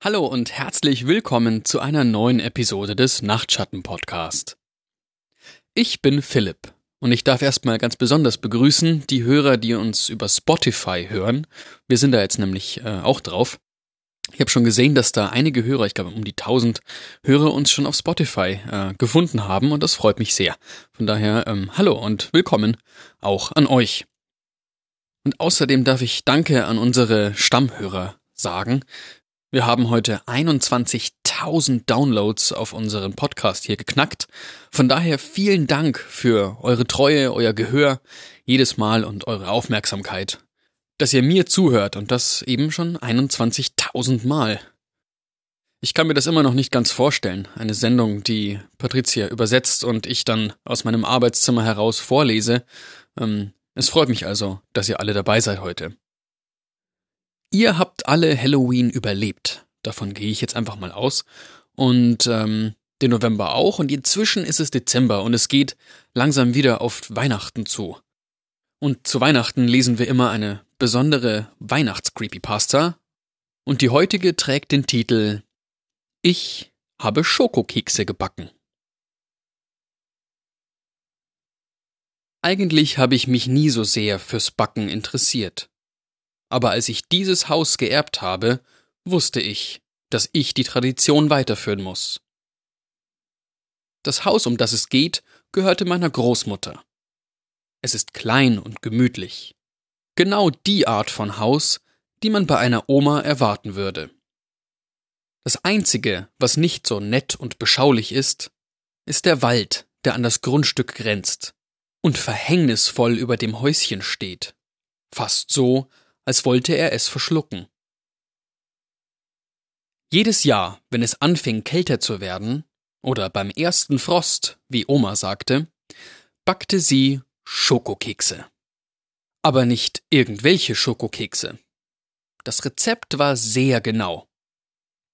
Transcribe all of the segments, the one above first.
Hallo und herzlich willkommen zu einer neuen Episode des Nachtschatten Podcast. Ich bin Philipp und ich darf erstmal ganz besonders begrüßen die Hörer, die uns über Spotify hören. Wir sind da jetzt nämlich äh, auch drauf. Ich habe schon gesehen, dass da einige Hörer, ich glaube um die 1000 Hörer uns schon auf Spotify äh, gefunden haben und das freut mich sehr. Von daher ähm, hallo und willkommen auch an euch. Und außerdem darf ich Danke an unsere Stammhörer sagen. Wir haben heute 21.000 Downloads auf unseren Podcast hier geknackt. Von daher vielen Dank für eure Treue, euer Gehör jedes Mal und eure Aufmerksamkeit. Dass ihr mir zuhört und das eben schon 21.000 Mal. Ich kann mir das immer noch nicht ganz vorstellen. Eine Sendung, die Patricia übersetzt und ich dann aus meinem Arbeitszimmer heraus vorlese. Ähm, es freut mich also, dass ihr alle dabei seid heute. Ihr habt alle Halloween überlebt. Davon gehe ich jetzt einfach mal aus. Und ähm, den November auch. Und inzwischen ist es Dezember und es geht langsam wieder auf Weihnachten zu. Und zu Weihnachten lesen wir immer eine besondere Weihnachts-Creepypasta. Und die heutige trägt den Titel Ich habe Schokokekse gebacken. Eigentlich habe ich mich nie so sehr fürs Backen interessiert aber als ich dieses Haus geerbt habe, wusste ich, dass ich die Tradition weiterführen muss. Das Haus, um das es geht, gehörte meiner Großmutter. Es ist klein und gemütlich. Genau die Art von Haus, die man bei einer Oma erwarten würde. Das Einzige, was nicht so nett und beschaulich ist, ist der Wald, der an das Grundstück grenzt und verhängnisvoll über dem Häuschen steht. Fast so, als wollte er es verschlucken. Jedes Jahr, wenn es anfing kälter zu werden, oder beim ersten Frost, wie Oma sagte, backte sie Schokokekse. Aber nicht irgendwelche Schokokekse. Das Rezept war sehr genau.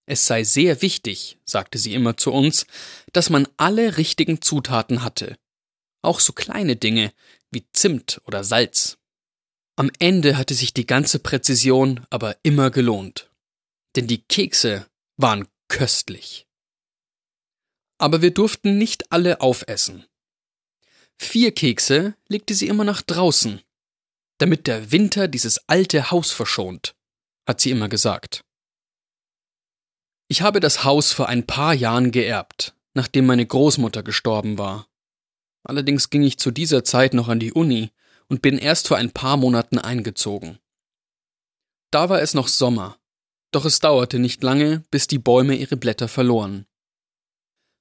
Es sei sehr wichtig, sagte sie immer zu uns, dass man alle richtigen Zutaten hatte. Auch so kleine Dinge wie Zimt oder Salz. Am Ende hatte sich die ganze Präzision aber immer gelohnt. Denn die Kekse waren köstlich. Aber wir durften nicht alle aufessen. Vier Kekse legte sie immer nach draußen, damit der Winter dieses alte Haus verschont, hat sie immer gesagt. Ich habe das Haus vor ein paar Jahren geerbt, nachdem meine Großmutter gestorben war. Allerdings ging ich zu dieser Zeit noch an die Uni und bin erst vor ein paar Monaten eingezogen. Da war es noch Sommer, doch es dauerte nicht lange, bis die Bäume ihre Blätter verloren.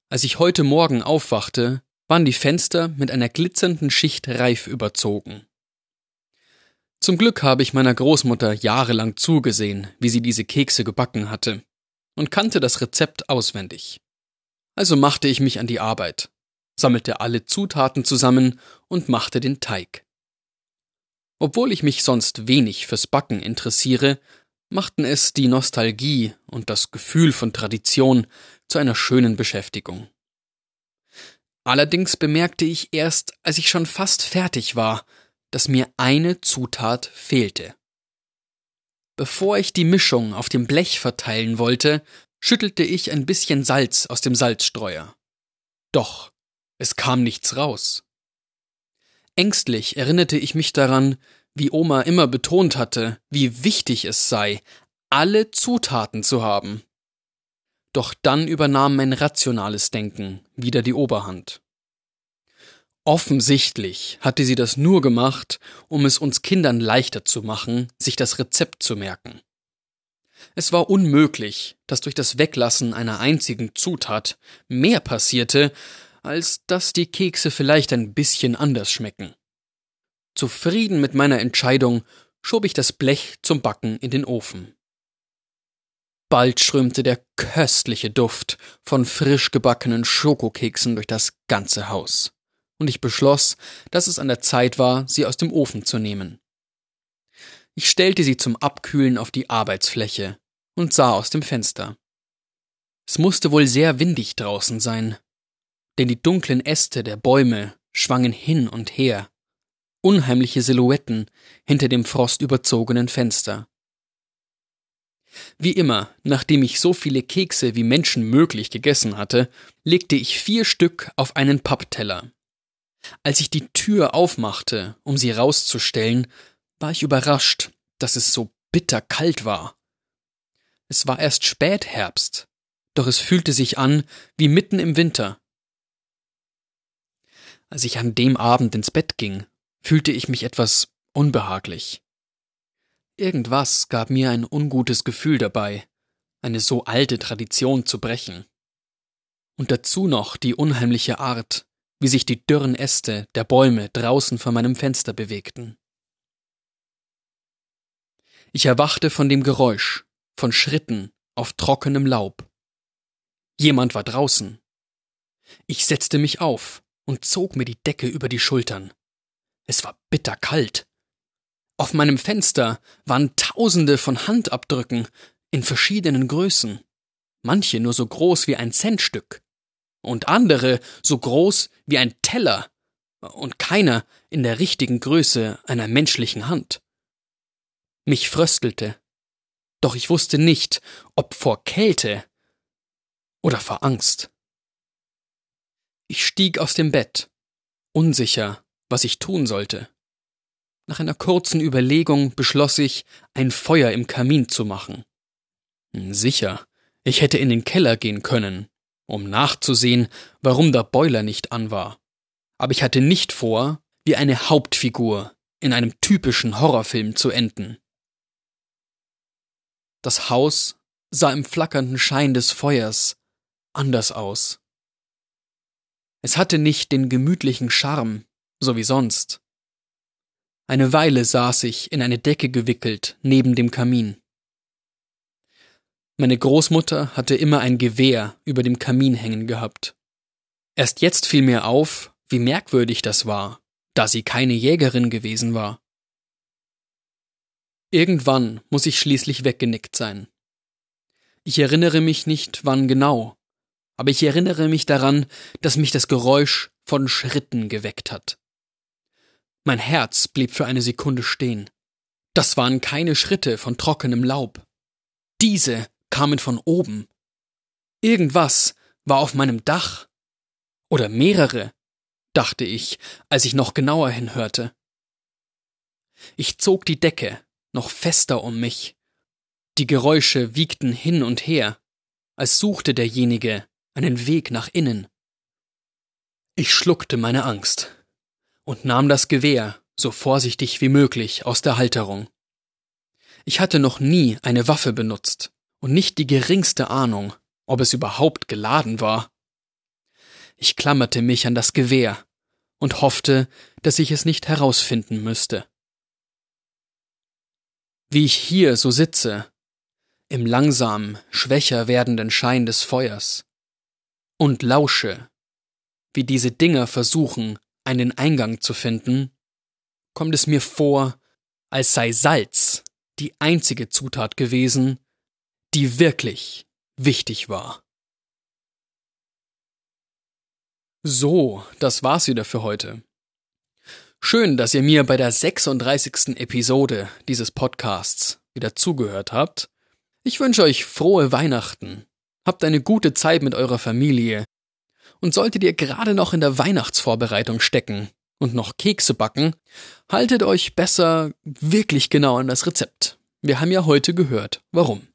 Als ich heute Morgen aufwachte, waren die Fenster mit einer glitzernden Schicht Reif überzogen. Zum Glück habe ich meiner Großmutter jahrelang zugesehen, wie sie diese Kekse gebacken hatte, und kannte das Rezept auswendig. Also machte ich mich an die Arbeit, sammelte alle Zutaten zusammen und machte den Teig. Obwohl ich mich sonst wenig fürs Backen interessiere, machten es die Nostalgie und das Gefühl von Tradition zu einer schönen Beschäftigung. Allerdings bemerkte ich erst, als ich schon fast fertig war, dass mir eine Zutat fehlte. Bevor ich die Mischung auf dem Blech verteilen wollte, schüttelte ich ein bisschen Salz aus dem Salzstreuer. Doch es kam nichts raus. Ängstlich erinnerte ich mich daran, wie Oma immer betont hatte, wie wichtig es sei, alle Zutaten zu haben. Doch dann übernahm mein rationales Denken wieder die Oberhand. Offensichtlich hatte sie das nur gemacht, um es uns Kindern leichter zu machen, sich das Rezept zu merken. Es war unmöglich, dass durch das Weglassen einer einzigen Zutat mehr passierte, als dass die Kekse vielleicht ein bisschen anders schmecken. Zufrieden mit meiner Entscheidung schob ich das Blech zum Backen in den Ofen. Bald strömte der köstliche Duft von frisch gebackenen Schokokeksen durch das ganze Haus, und ich beschloss, dass es an der Zeit war, sie aus dem Ofen zu nehmen. Ich stellte sie zum Abkühlen auf die Arbeitsfläche und sah aus dem Fenster. Es musste wohl sehr windig draußen sein, denn die dunklen Äste der Bäume schwangen hin und her, unheimliche Silhouetten hinter dem frostüberzogenen Fenster. Wie immer, nachdem ich so viele Kekse wie Menschen möglich gegessen hatte, legte ich vier Stück auf einen Pappteller. Als ich die Tür aufmachte, um sie rauszustellen, war ich überrascht, dass es so bitter kalt war. Es war erst Spätherbst, doch es fühlte sich an wie mitten im Winter. Als ich an dem Abend ins Bett ging, fühlte ich mich etwas unbehaglich. Irgendwas gab mir ein ungutes Gefühl dabei, eine so alte Tradition zu brechen. Und dazu noch die unheimliche Art, wie sich die dürren Äste der Bäume draußen vor meinem Fenster bewegten. Ich erwachte von dem Geräusch, von Schritten auf trockenem Laub. Jemand war draußen. Ich setzte mich auf und zog mir die Decke über die Schultern. Es war bitterkalt. Auf meinem Fenster waren tausende von Handabdrücken in verschiedenen Größen, manche nur so groß wie ein Centstück und andere so groß wie ein Teller und keiner in der richtigen Größe einer menschlichen Hand. Mich fröstelte, doch ich wusste nicht, ob vor Kälte oder vor Angst. Ich stieg aus dem Bett, unsicher, was ich tun sollte. Nach einer kurzen Überlegung beschloss ich, ein Feuer im Kamin zu machen. Hm, sicher, ich hätte in den Keller gehen können, um nachzusehen, warum der Boiler nicht an war. Aber ich hatte nicht vor, wie eine Hauptfigur in einem typischen Horrorfilm zu enden. Das Haus sah im flackernden Schein des Feuers anders aus. Es hatte nicht den gemütlichen Charme, so wie sonst. Eine Weile saß ich in eine Decke gewickelt neben dem Kamin. Meine Großmutter hatte immer ein Gewehr über dem Kamin hängen gehabt. Erst jetzt fiel mir auf, wie merkwürdig das war, da sie keine Jägerin gewesen war. Irgendwann muss ich schließlich weggenickt sein. Ich erinnere mich nicht, wann genau, aber ich erinnere mich daran, dass mich das Geräusch von Schritten geweckt hat. Mein Herz blieb für eine Sekunde stehen. Das waren keine Schritte von trockenem Laub. Diese kamen von oben. Irgendwas war auf meinem Dach. Oder mehrere, dachte ich, als ich noch genauer hinhörte. Ich zog die Decke noch fester um mich. Die Geräusche wiegten hin und her, als suchte derjenige einen Weg nach innen. Ich schluckte meine Angst und nahm das Gewehr so vorsichtig wie möglich aus der Halterung. Ich hatte noch nie eine Waffe benutzt und nicht die geringste Ahnung, ob es überhaupt geladen war. Ich klammerte mich an das Gewehr und hoffte, dass ich es nicht herausfinden müsste. Wie ich hier so sitze, im langsam schwächer werdenden Schein des Feuers, und lausche, wie diese Dinger versuchen, einen Eingang zu finden, kommt es mir vor, als sei Salz die einzige Zutat gewesen, die wirklich wichtig war. So, das war's wieder für heute. Schön, dass ihr mir bei der 36. Episode dieses Podcasts wieder zugehört habt. Ich wünsche euch frohe Weihnachten. Habt eine gute Zeit mit eurer Familie und solltet ihr gerade noch in der Weihnachtsvorbereitung stecken und noch Kekse backen, haltet euch besser wirklich genau an das Rezept. Wir haben ja heute gehört, warum.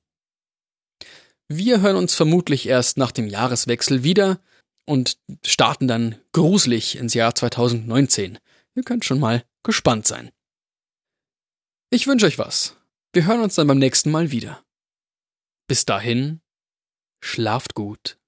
Wir hören uns vermutlich erst nach dem Jahreswechsel wieder und starten dann gruselig ins Jahr 2019. Ihr könnt schon mal gespannt sein. Ich wünsche euch was. Wir hören uns dann beim nächsten Mal wieder. Bis dahin, schlaft gut.